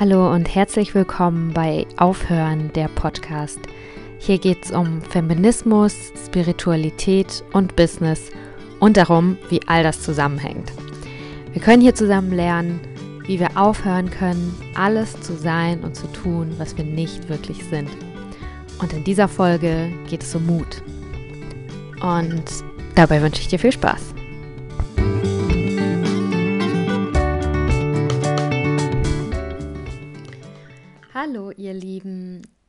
Hallo und herzlich willkommen bei Aufhören der Podcast. Hier geht es um Feminismus, Spiritualität und Business und darum, wie all das zusammenhängt. Wir können hier zusammen lernen, wie wir aufhören können, alles zu sein und zu tun, was wir nicht wirklich sind. Und in dieser Folge geht es um Mut. Und dabei wünsche ich dir viel Spaß.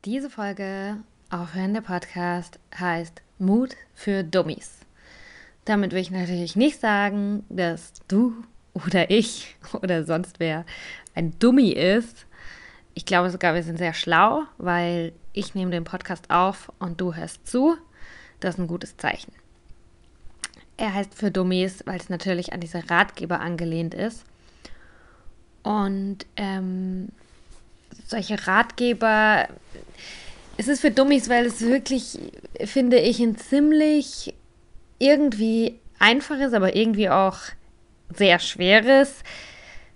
Diese Folge Aufhören der Podcast heißt Mut für Dummies. Damit will ich natürlich nicht sagen, dass du oder ich oder sonst wer ein Dummy ist. Ich glaube sogar, wir sind sehr schlau, weil ich nehme den Podcast auf und du hörst zu. Das ist ein gutes Zeichen. Er heißt für Dummies, weil es natürlich an diese Ratgeber angelehnt ist. Und ähm, solche Ratgeber. Es ist für Dummies, weil es wirklich, finde ich, ein ziemlich irgendwie einfaches, aber irgendwie auch sehr schweres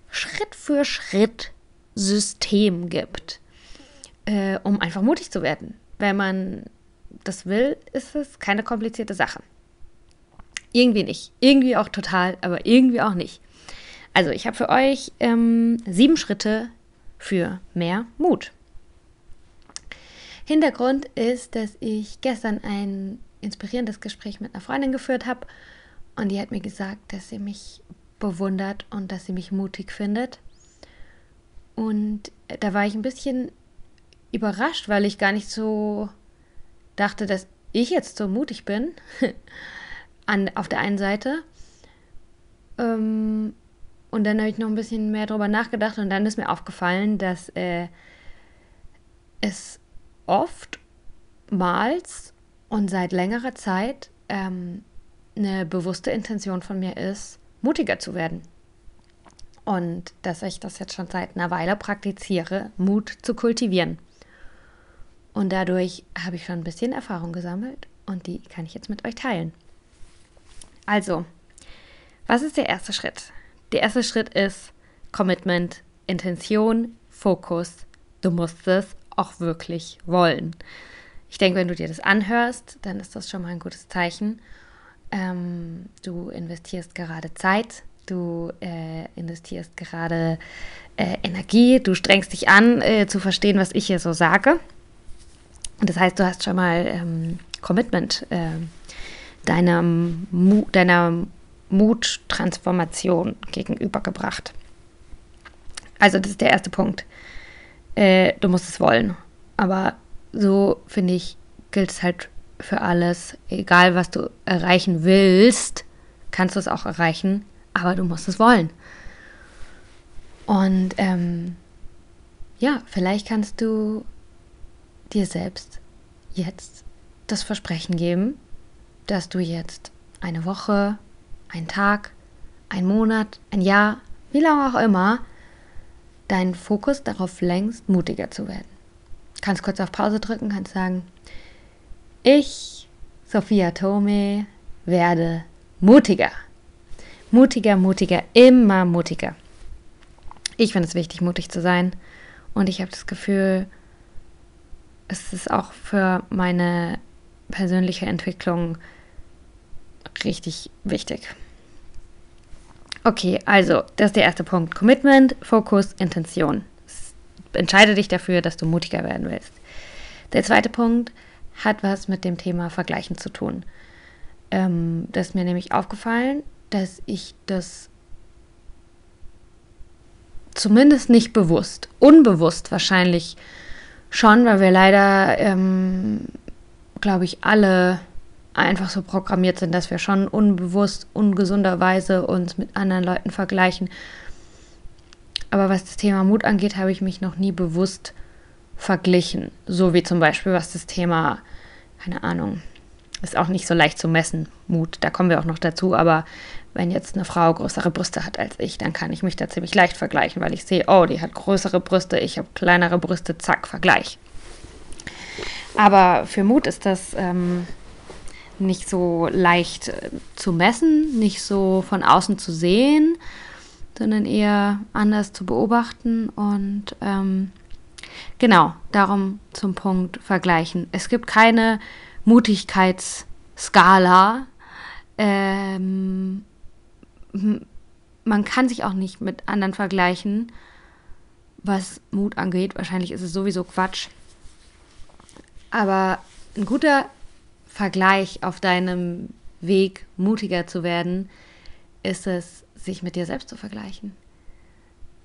Schritt für Schritt System gibt, äh, um einfach mutig zu werden. Wenn man das will, ist es keine komplizierte Sache. Irgendwie nicht. Irgendwie auch total, aber irgendwie auch nicht. Also ich habe für euch ähm, sieben Schritte für mehr Mut. Hintergrund ist, dass ich gestern ein inspirierendes Gespräch mit einer Freundin geführt habe und die hat mir gesagt, dass sie mich bewundert und dass sie mich mutig findet. Und da war ich ein bisschen überrascht, weil ich gar nicht so dachte, dass ich jetzt so mutig bin. An, auf der einen Seite. Ähm, und dann habe ich noch ein bisschen mehr darüber nachgedacht und dann ist mir aufgefallen, dass äh, es oftmals und seit längerer Zeit ähm, eine bewusste Intention von mir ist, mutiger zu werden. Und dass ich das jetzt schon seit einer Weile praktiziere, Mut zu kultivieren. Und dadurch habe ich schon ein bisschen Erfahrung gesammelt und die kann ich jetzt mit euch teilen. Also, was ist der erste Schritt? Der erste Schritt ist Commitment, Intention, Fokus. Du musst es auch wirklich wollen. Ich denke, wenn du dir das anhörst, dann ist das schon mal ein gutes Zeichen. Ähm, du investierst gerade Zeit, du äh, investierst gerade äh, Energie, du strengst dich an, äh, zu verstehen, was ich hier so sage. Das heißt, du hast schon mal ähm, Commitment äh, deiner, deiner Muttransformation gegenübergebracht. Also das ist der erste Punkt. Äh, du musst es wollen. Aber so finde ich, gilt es halt für alles. Egal, was du erreichen willst, kannst du es auch erreichen, aber du musst es wollen. Und ähm, ja, vielleicht kannst du dir selbst jetzt das Versprechen geben, dass du jetzt eine Woche, ein Tag, ein Monat, ein Jahr, wie lange auch immer, deinen Fokus darauf lenkst, mutiger zu werden. Kannst kurz auf Pause drücken, kannst sagen, ich, Sophia Tome, werde mutiger. Mutiger, mutiger, immer mutiger. Ich finde es wichtig, mutig zu sein. Und ich habe das Gefühl, es ist auch für meine persönliche Entwicklung richtig wichtig. Okay, also, das ist der erste Punkt. Commitment, Fokus, Intention. Entscheide dich dafür, dass du mutiger werden willst. Der zweite Punkt hat was mit dem Thema Vergleichen zu tun. Ähm, das ist mir nämlich aufgefallen, dass ich das zumindest nicht bewusst, unbewusst wahrscheinlich schon, weil wir leider, ähm, glaube ich, alle einfach so programmiert sind, dass wir schon unbewusst, ungesunderweise uns mit anderen Leuten vergleichen. Aber was das Thema Mut angeht, habe ich mich noch nie bewusst verglichen. So wie zum Beispiel, was das Thema, keine Ahnung, ist auch nicht so leicht zu messen, Mut. Da kommen wir auch noch dazu. Aber wenn jetzt eine Frau größere Brüste hat als ich, dann kann ich mich da ziemlich leicht vergleichen, weil ich sehe, oh, die hat größere Brüste, ich habe kleinere Brüste, zack, Vergleich. Aber für Mut ist das ähm, nicht so leicht äh, zu messen, nicht so von außen zu sehen. sondern eher anders zu beobachten und ähm, genau darum zum Punkt vergleichen. Es gibt keine Mutigkeitsskala. Ähm, man kann sich auch nicht mit anderen vergleichen, was Mut angeht. Wahrscheinlich ist es sowieso Quatsch. Aber ein guter Vergleich auf deinem Weg, mutiger zu werden, ist es, sich mit dir selbst zu vergleichen.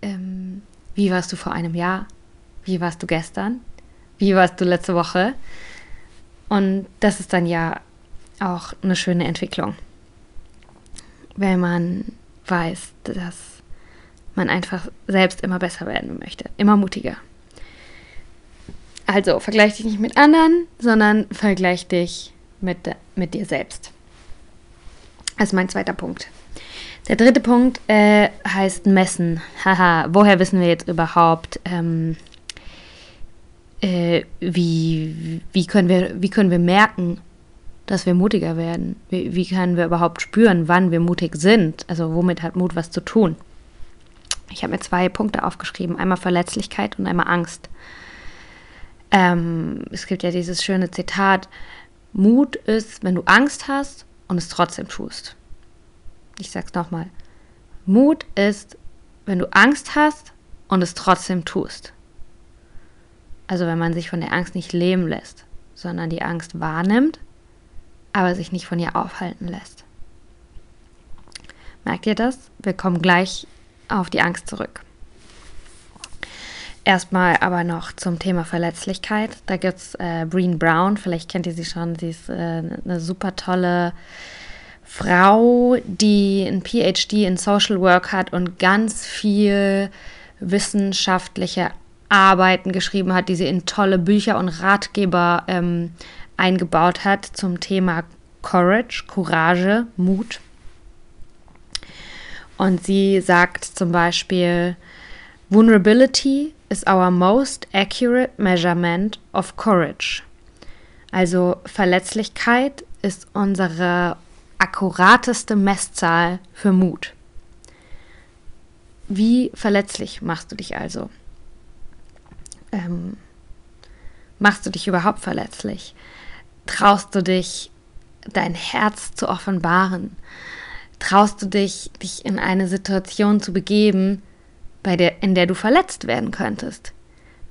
Ähm, wie warst du vor einem Jahr? Wie warst du gestern? Wie warst du letzte Woche? Und das ist dann ja auch eine schöne Entwicklung, wenn man weiß, dass man einfach selbst immer besser werden möchte, immer mutiger. Also vergleich dich nicht mit anderen, sondern vergleich dich mit, mit dir selbst. Das ist mein zweiter Punkt. Der dritte Punkt äh, heißt messen. Haha, woher wissen wir jetzt überhaupt, ähm, äh, wie, wie, können wir, wie können wir merken, dass wir mutiger werden? Wie, wie können wir überhaupt spüren, wann wir mutig sind? Also womit hat Mut was zu tun? Ich habe mir zwei Punkte aufgeschrieben, einmal Verletzlichkeit und einmal Angst. Ähm, es gibt ja dieses schöne Zitat, Mut ist, wenn du Angst hast und es trotzdem tust. Ich sag's nochmal. Mut ist, wenn du Angst hast und es trotzdem tust. Also wenn man sich von der Angst nicht leben lässt, sondern die Angst wahrnimmt, aber sich nicht von ihr aufhalten lässt. Merkt ihr das? Wir kommen gleich auf die Angst zurück. Erstmal aber noch zum Thema Verletzlichkeit. Da gibt es äh, Breen Brown, vielleicht kennt ihr sie schon. Sie ist äh, eine super tolle Frau, die ein PhD in Social Work hat und ganz viel wissenschaftliche Arbeiten geschrieben hat, die sie in tolle Bücher und Ratgeber ähm, eingebaut hat zum Thema Courage, Courage, Mut. Und sie sagt zum Beispiel, Vulnerability is our most accurate measurement of courage. Also Verletzlichkeit ist unsere akkurateste Messzahl für Mut. Wie verletzlich machst du dich also? Ähm, machst du dich überhaupt verletzlich? Traust du dich, dein Herz zu offenbaren? Traust du dich, dich in eine Situation zu begeben, bei der, in der du verletzt werden könntest?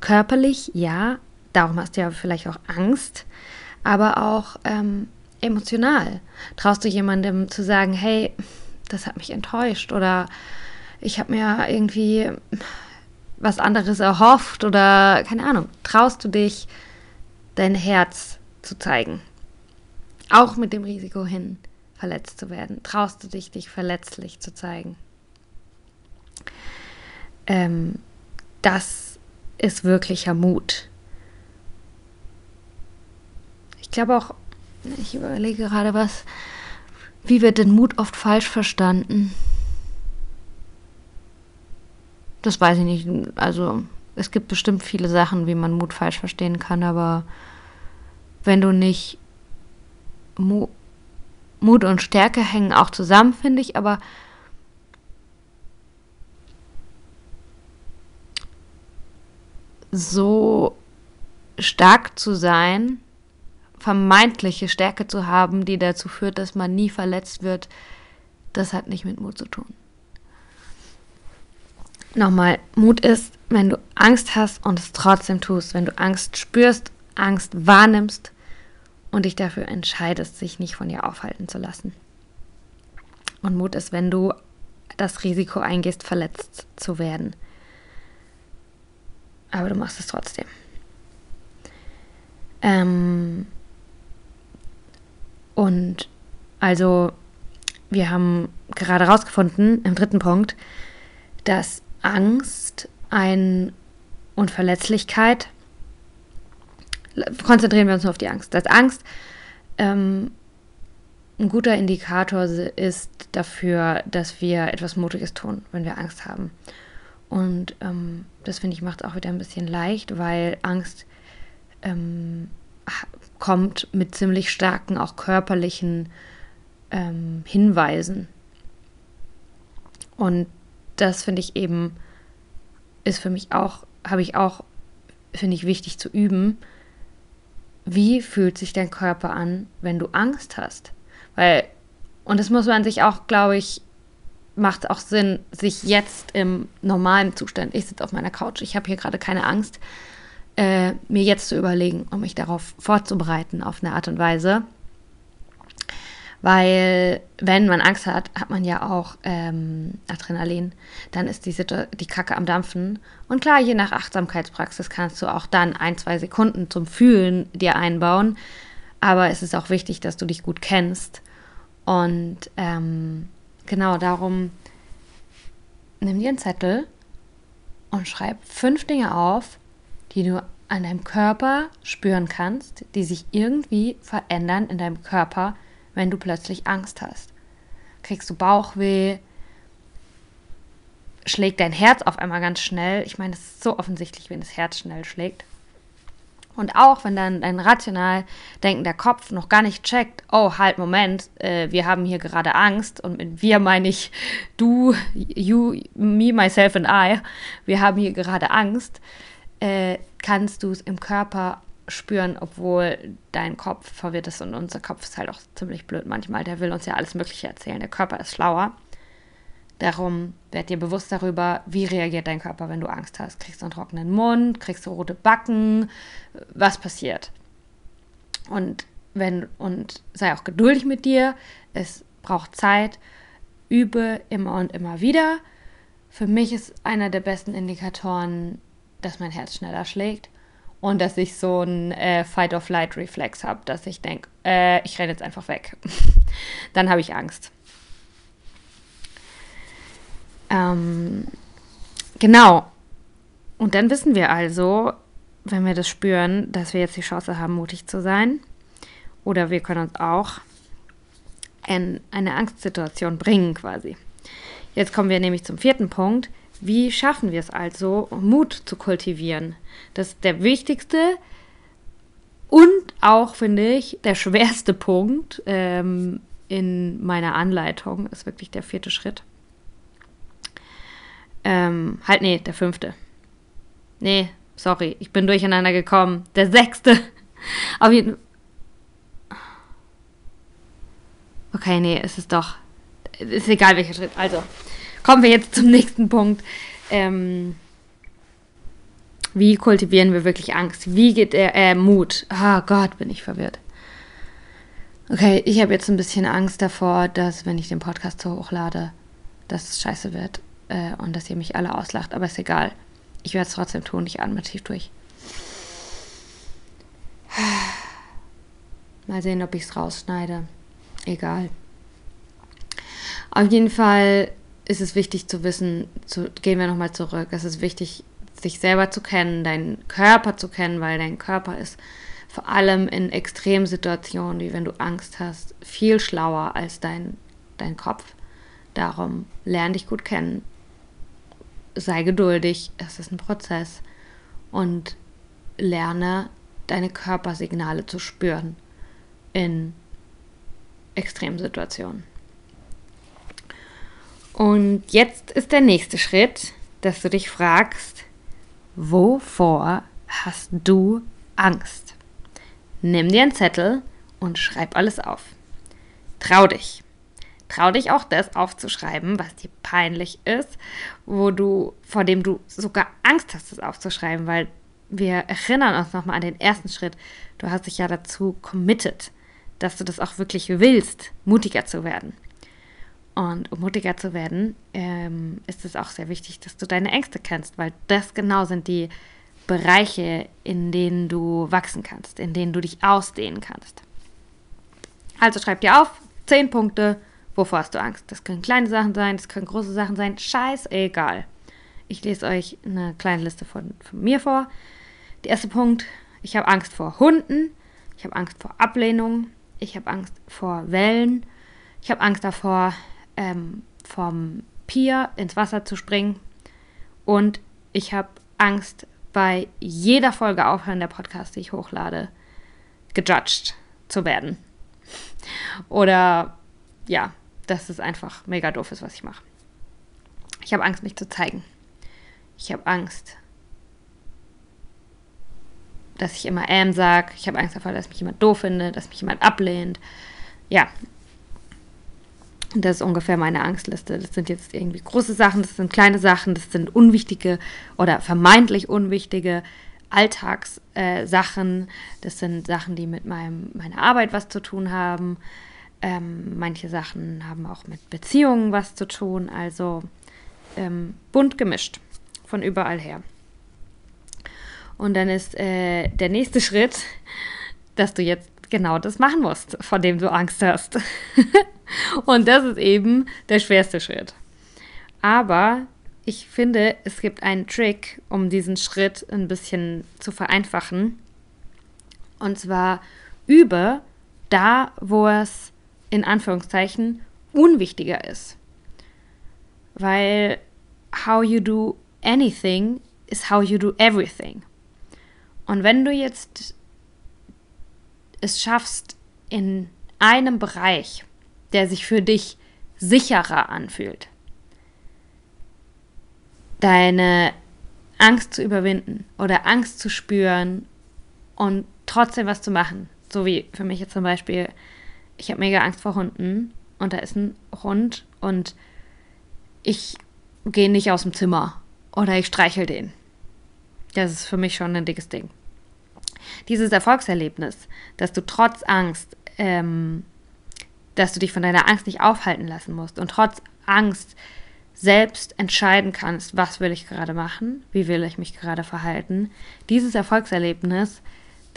Körperlich, ja, darum hast du ja vielleicht auch Angst, aber auch ähm, emotional? Traust du jemandem zu sagen, hey, das hat mich enttäuscht oder ich habe mir irgendwie was anderes erhofft oder keine Ahnung. Traust du dich, dein Herz zu zeigen? Auch mit dem Risiko hin, verletzt zu werden. Traust du dich, dich verletzlich zu zeigen? Ähm, das ist wirklicher Mut. Ich glaube auch, ich überlege gerade was. Wie wird denn Mut oft falsch verstanden? Das weiß ich nicht. Also, es gibt bestimmt viele Sachen, wie man Mut falsch verstehen kann, aber wenn du nicht Mu Mut und Stärke hängen auch zusammen, finde ich, aber so stark zu sein, vermeintliche Stärke zu haben, die dazu führt, dass man nie verletzt wird, das hat nicht mit Mut zu tun. Nochmal, Mut ist, wenn du Angst hast und es trotzdem tust, wenn du Angst spürst, Angst wahrnimmst und dich dafür entscheidest, sich nicht von ihr aufhalten zu lassen. Und Mut ist, wenn du das Risiko eingehst, verletzt zu werden. Aber du machst es trotzdem. Ähm, und also, wir haben gerade herausgefunden im dritten Punkt, dass Angst ein und Verletzlichkeit, konzentrieren wir uns nur auf die Angst, dass Angst ähm, ein guter Indikator ist dafür, dass wir etwas Mutiges tun, wenn wir Angst haben. Und ähm, das finde ich macht es auch wieder ein bisschen leicht, weil Angst ähm, kommt mit ziemlich starken, auch körperlichen ähm, Hinweisen. Und das finde ich eben, ist für mich auch, habe ich auch, finde ich wichtig zu üben. Wie fühlt sich dein Körper an, wenn du Angst hast? Weil, und das muss man sich auch, glaube ich, macht auch Sinn, sich jetzt im normalen Zustand, ich sitze auf meiner Couch, ich habe hier gerade keine Angst, äh, mir jetzt zu überlegen, um mich darauf vorzubereiten auf eine Art und Weise. Weil, wenn man Angst hat, hat man ja auch ähm, Adrenalin. Dann ist die, die Kacke am Dampfen. Und klar, je nach Achtsamkeitspraxis kannst du auch dann ein, zwei Sekunden zum Fühlen dir einbauen. Aber es ist auch wichtig, dass du dich gut kennst. Und ähm, genau darum, nimm dir einen Zettel und schreib fünf Dinge auf, die du an deinem Körper spüren kannst, die sich irgendwie verändern in deinem Körper, wenn du plötzlich Angst hast. Kriegst du Bauchweh? Schlägt dein Herz auf einmal ganz schnell? Ich meine, es ist so offensichtlich, wenn das Herz schnell schlägt. Und auch wenn dann dein rational denkender Kopf noch gar nicht checkt, oh, halt, Moment, äh, wir haben hier gerade Angst. Und mit wir meine ich du, you, me, myself and I. Wir haben hier gerade Angst. Äh, kannst du es im Körper spüren, obwohl dein Kopf verwirrt ist und unser Kopf ist halt auch ziemlich blöd manchmal. Der will uns ja alles Mögliche erzählen. Der Körper ist schlauer. Darum werd dir bewusst darüber, wie reagiert dein Körper, wenn du Angst hast. Kriegst du einen trockenen Mund, kriegst du rote Backen, was passiert? Und wenn und sei auch geduldig mit dir. Es braucht Zeit. Übe immer und immer wieder. Für mich ist einer der besten Indikatoren, dass mein Herz schneller schlägt und dass ich so einen äh, Fight-of-Flight-Reflex habe, dass ich denke, äh, ich renne jetzt einfach weg. Dann habe ich Angst. Ähm, genau. Und dann wissen wir also, wenn wir das spüren, dass wir jetzt die Chance haben, mutig zu sein. Oder wir können uns auch in eine Angstsituation bringen quasi. Jetzt kommen wir nämlich zum vierten Punkt. Wie schaffen wir es also, Mut zu kultivieren? Das ist der wichtigste und auch, finde ich, der schwerste Punkt ähm, in meiner Anleitung ist wirklich der vierte Schritt. Ähm, halt, nee, der fünfte. Nee, sorry, ich bin durcheinander gekommen. Der sechste. Auf jeden Okay, nee, es ist doch. Ist egal welcher Schritt. Also, kommen wir jetzt zum nächsten Punkt. Ähm, wie kultivieren wir wirklich Angst? Wie geht der äh, Mut? Ah oh Gott, bin ich verwirrt. Okay, ich habe jetzt ein bisschen Angst davor, dass wenn ich den Podcast so hochlade, dass es scheiße wird äh, und dass ihr mich alle auslacht. Aber ist egal. Ich werde es trotzdem tun. Ich atme tief durch. Mal sehen, ob ich es rausschneide. Egal. Auf jeden Fall ist es wichtig zu wissen, zu, gehen wir nochmal zurück, es ist wichtig, sich selber zu kennen, deinen Körper zu kennen, weil dein Körper ist vor allem in Extremsituationen, wie wenn du Angst hast, viel schlauer als dein, dein Kopf. Darum lerne dich gut kennen, sei geduldig, es ist ein Prozess und lerne deine Körpersignale zu spüren in Extremsituationen. Und jetzt ist der nächste Schritt, dass du dich fragst, wovor hast du Angst? Nimm dir einen Zettel und schreib alles auf. Trau dich. Trau dich auch das aufzuschreiben, was dir peinlich ist, wo du, vor dem du sogar Angst hast, das aufzuschreiben, weil wir erinnern uns nochmal an den ersten Schritt. Du hast dich ja dazu committed, dass du das auch wirklich willst, mutiger zu werden. Und um mutiger zu werden, ähm, ist es auch sehr wichtig, dass du deine Ängste kennst, weil das genau sind die Bereiche, in denen du wachsen kannst, in denen du dich ausdehnen kannst. Also schreib dir auf, zehn Punkte, wovor hast du Angst. Das können kleine Sachen sein, das können große Sachen sein, scheißegal. Ich lese euch eine kleine Liste von, von mir vor. Der erste Punkt, ich habe Angst vor Hunden, ich habe Angst vor Ablehnung, ich habe Angst vor Wellen, ich habe Angst davor, ähm, vom Pier ins Wasser zu springen. Und ich habe Angst, bei jeder Folge aufhören der Podcast, die ich hochlade, gejudged zu werden. Oder ja, dass es einfach mega doof ist, was ich mache. Ich habe Angst, mich zu zeigen. Ich habe Angst, dass ich immer ähm sage. Ich habe Angst davor, dass mich jemand doof findet, dass mich jemand ablehnt. Ja. Das ist ungefähr meine Angstliste. Das sind jetzt irgendwie große Sachen, das sind kleine Sachen, das sind unwichtige oder vermeintlich unwichtige Alltagssachen. Äh, das sind Sachen, die mit meinem, meiner Arbeit was zu tun haben. Ähm, manche Sachen haben auch mit Beziehungen was zu tun. Also ähm, bunt gemischt von überall her. Und dann ist äh, der nächste Schritt, dass du jetzt genau das machen musst, vor dem du Angst hast. und das ist eben der schwerste Schritt. Aber ich finde, es gibt einen Trick, um diesen Schritt ein bisschen zu vereinfachen. Und zwar übe da, wo es in Anführungszeichen unwichtiger ist. Weil how you do anything is how you do everything. Und wenn du jetzt es schaffst, in einem Bereich, der sich für dich sicherer anfühlt, deine Angst zu überwinden oder Angst zu spüren und trotzdem was zu machen. So wie für mich jetzt zum Beispiel, ich habe mega Angst vor Hunden und da ist ein Hund und ich gehe nicht aus dem Zimmer oder ich streichel den. Das ist für mich schon ein dickes Ding dieses Erfolgserlebnis, dass du trotz Angst, ähm, dass du dich von deiner Angst nicht aufhalten lassen musst und trotz Angst selbst entscheiden kannst, was will ich gerade machen, wie will ich mich gerade verhalten. Dieses Erfolgserlebnis,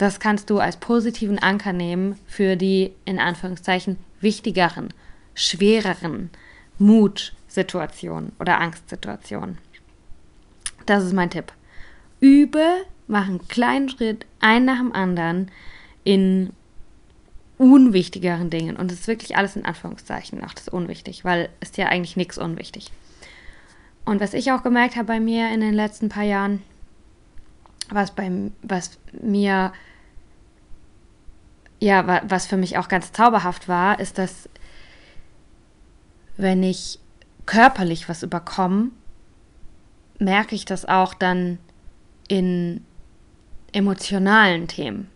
das kannst du als positiven Anker nehmen für die in Anführungszeichen wichtigeren, schwereren Mutsituationen oder Angstsituationen. Das ist mein Tipp. Übe mach einen kleinen Schritt, einen nach dem anderen, in unwichtigeren Dingen. Und es ist wirklich alles in Anführungszeichen, auch das unwichtig, weil ist ja eigentlich nichts unwichtig. Und was ich auch gemerkt habe bei mir in den letzten paar Jahren, was, bei, was mir, ja, was für mich auch ganz zauberhaft war, ist, dass wenn ich körperlich was überkomme, merke ich das auch dann in emotionalen Themen.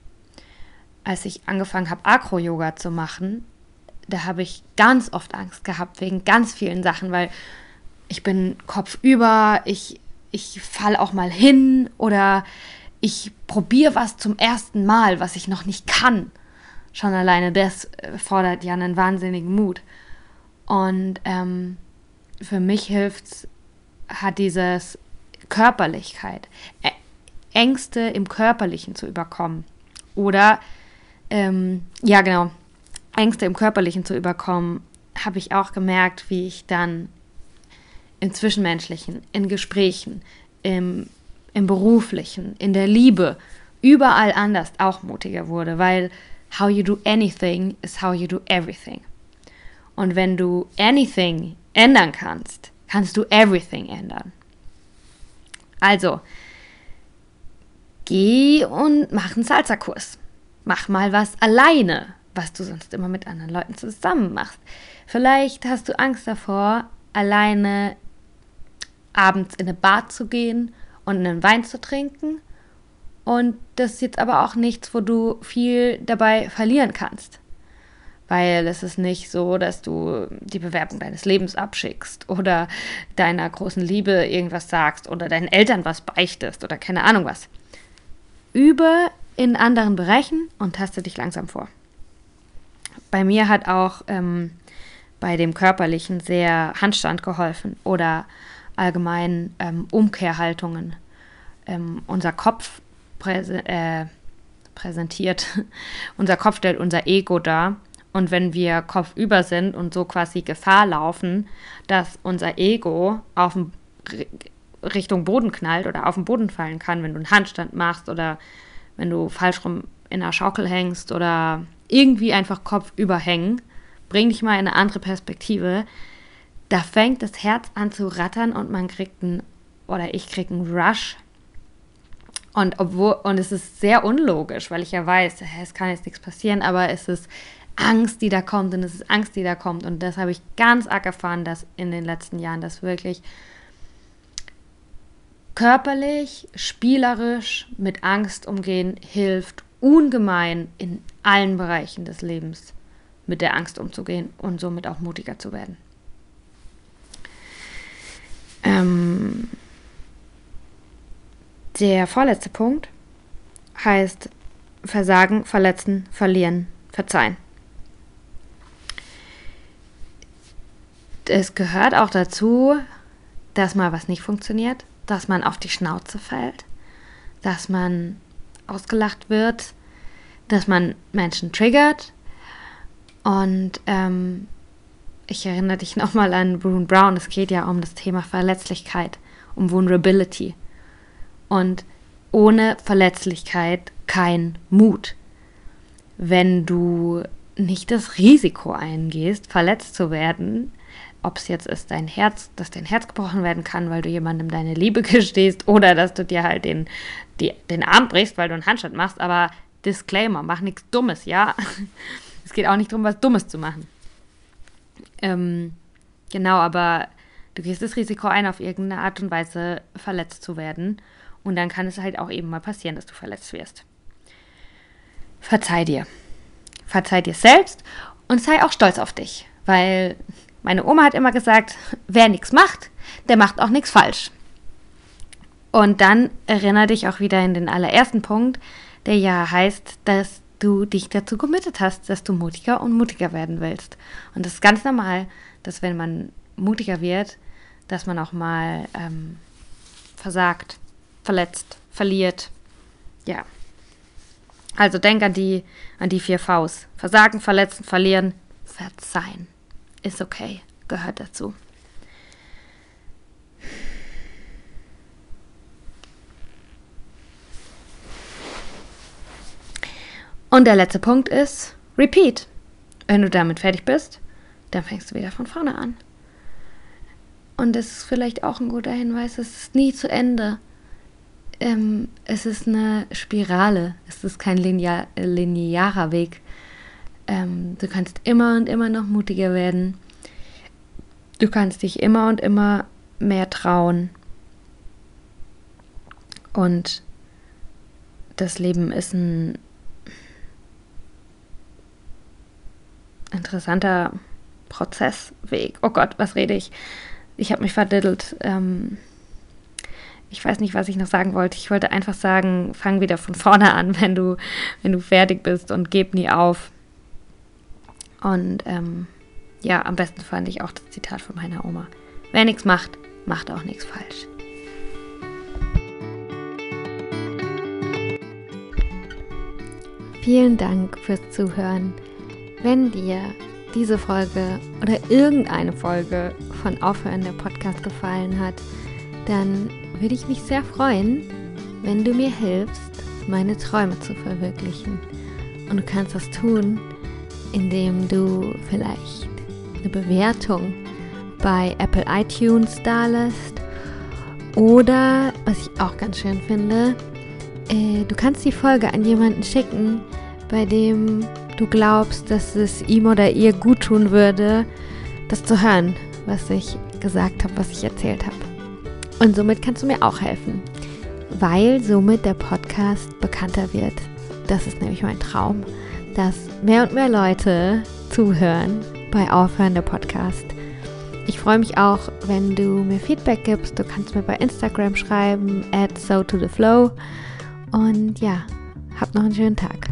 Als ich angefangen habe, Acro-Yoga zu machen, da habe ich ganz oft Angst gehabt wegen ganz vielen Sachen, weil ich bin kopfüber, ich, ich falle auch mal hin oder ich probiere was zum ersten Mal, was ich noch nicht kann. Schon alleine das äh, fordert ja einen wahnsinnigen Mut. Und ähm, für mich hilft hat dieses Körperlichkeit. Ängste im Körperlichen zu überkommen. Oder, ähm, ja genau, Ängste im Körperlichen zu überkommen, habe ich auch gemerkt, wie ich dann im Zwischenmenschlichen, in Gesprächen, im, im beruflichen, in der Liebe, überall anders auch mutiger wurde, weil how you do anything is how you do everything. Und wenn du anything ändern kannst, kannst du everything ändern. Also, geh und mach einen Salsa-Kurs. Mach mal was alleine, was du sonst immer mit anderen Leuten zusammen machst. Vielleicht hast du Angst davor, alleine abends in eine Bar zu gehen und einen Wein zu trinken. Und das ist jetzt aber auch nichts, wo du viel dabei verlieren kannst. Weil es ist nicht so, dass du die Bewerbung deines Lebens abschickst oder deiner großen Liebe irgendwas sagst oder deinen Eltern was beichtest oder keine Ahnung was. Übe in anderen Bereichen und taste dich langsam vor. Bei mir hat auch ähm, bei dem körperlichen sehr Handstand geholfen oder allgemein ähm, Umkehrhaltungen. Ähm, unser Kopf präse äh, präsentiert, unser Kopf stellt unser Ego dar. Und wenn wir kopfüber sind und so quasi Gefahr laufen, dass unser Ego auf dem Richtung Boden knallt oder auf den Boden fallen kann, wenn du einen Handstand machst oder wenn du falsch rum in einer Schaukel hängst oder irgendwie einfach Kopf überhängen. Bring dich mal in eine andere Perspektive. Da fängt das Herz an zu rattern und man kriegt einen, oder ich krieg einen Rush. Und obwohl, und es ist sehr unlogisch, weil ich ja weiß, es kann jetzt nichts passieren, aber es ist Angst, die da kommt und es ist Angst, die da kommt. Und das habe ich ganz arg erfahren, dass in den letzten Jahren, dass wirklich körperlich, spielerisch mit Angst umgehen hilft ungemein in allen Bereichen des Lebens mit der Angst umzugehen und somit auch mutiger zu werden. Ähm, der vorletzte Punkt heißt Versagen, Verletzen, Verlieren, Verzeihen. Es gehört auch dazu, dass mal was nicht funktioniert, dass man auf die Schnauze fällt, dass man ausgelacht wird, dass man Menschen triggert. Und ähm, ich erinnere dich nochmal an Brune Brown. Es geht ja um das Thema Verletzlichkeit, um Vulnerability. Und ohne Verletzlichkeit kein Mut. Wenn du nicht das Risiko eingehst, verletzt zu werden, ob es jetzt ist, dein Herz, dass dein Herz gebrochen werden kann, weil du jemandem deine Liebe gestehst oder dass du dir halt den, die, den Arm brichst, weil du einen Handstand machst, aber Disclaimer, mach nichts Dummes, ja. es geht auch nicht darum, was Dummes zu machen. Ähm, genau, aber du gehst das Risiko ein, auf irgendeine Art und Weise verletzt zu werden. Und dann kann es halt auch eben mal passieren, dass du verletzt wirst. Verzeih dir. Verzeih dir selbst und sei auch stolz auf dich, weil meine Oma hat immer gesagt, wer nichts macht, der macht auch nichts falsch. Und dann erinnere dich auch wieder in den allerersten Punkt, der ja heißt, dass du dich dazu committed hast, dass du mutiger und mutiger werden willst. Und das ist ganz normal, dass wenn man mutiger wird, dass man auch mal ähm, versagt, verletzt, verliert. Ja. Also denk an die, an die vier Vs. Versagen, verletzen, verlieren, verzeihen ist okay, gehört dazu. Und der letzte Punkt ist Repeat. Wenn du damit fertig bist, dann fängst du wieder von vorne an. Und das ist vielleicht auch ein guter Hinweis, es ist nie zu Ende. Ähm, es ist eine Spirale, es ist kein linear, linearer Weg. Ähm, du kannst immer und immer noch mutiger werden. Du kannst dich immer und immer mehr trauen. Und das Leben ist ein interessanter Prozessweg. Oh Gott, was rede ich? Ich habe mich verdiddelt. Ähm, ich weiß nicht, was ich noch sagen wollte. Ich wollte einfach sagen, fang wieder von vorne an, wenn du, wenn du fertig bist und gib nie auf. Und ähm, ja, am besten fand ich auch das Zitat von meiner Oma. Wer nichts macht, macht auch nichts falsch. Vielen Dank fürs Zuhören. Wenn dir diese Folge oder irgendeine Folge von Aufhören der Podcast gefallen hat, dann würde ich mich sehr freuen, wenn du mir hilfst, meine Träume zu verwirklichen. Und du kannst das tun, indem du vielleicht eine Bewertung bei Apple iTunes da lässt. Oder, was ich auch ganz schön finde, äh, du kannst die Folge an jemanden schicken, bei dem du glaubst, dass es ihm oder ihr gut tun würde, das zu hören, was ich gesagt habe, was ich erzählt habe. Und somit kannst du mir auch helfen, weil somit der Podcast bekannter wird. Das ist nämlich mein Traum dass mehr und mehr Leute zuhören bei Aufhören der Podcast. Ich freue mich auch, wenn du mir Feedback gibst. Du kannst mir bei Instagram schreiben, at so to the flow. Und ja, hab noch einen schönen Tag.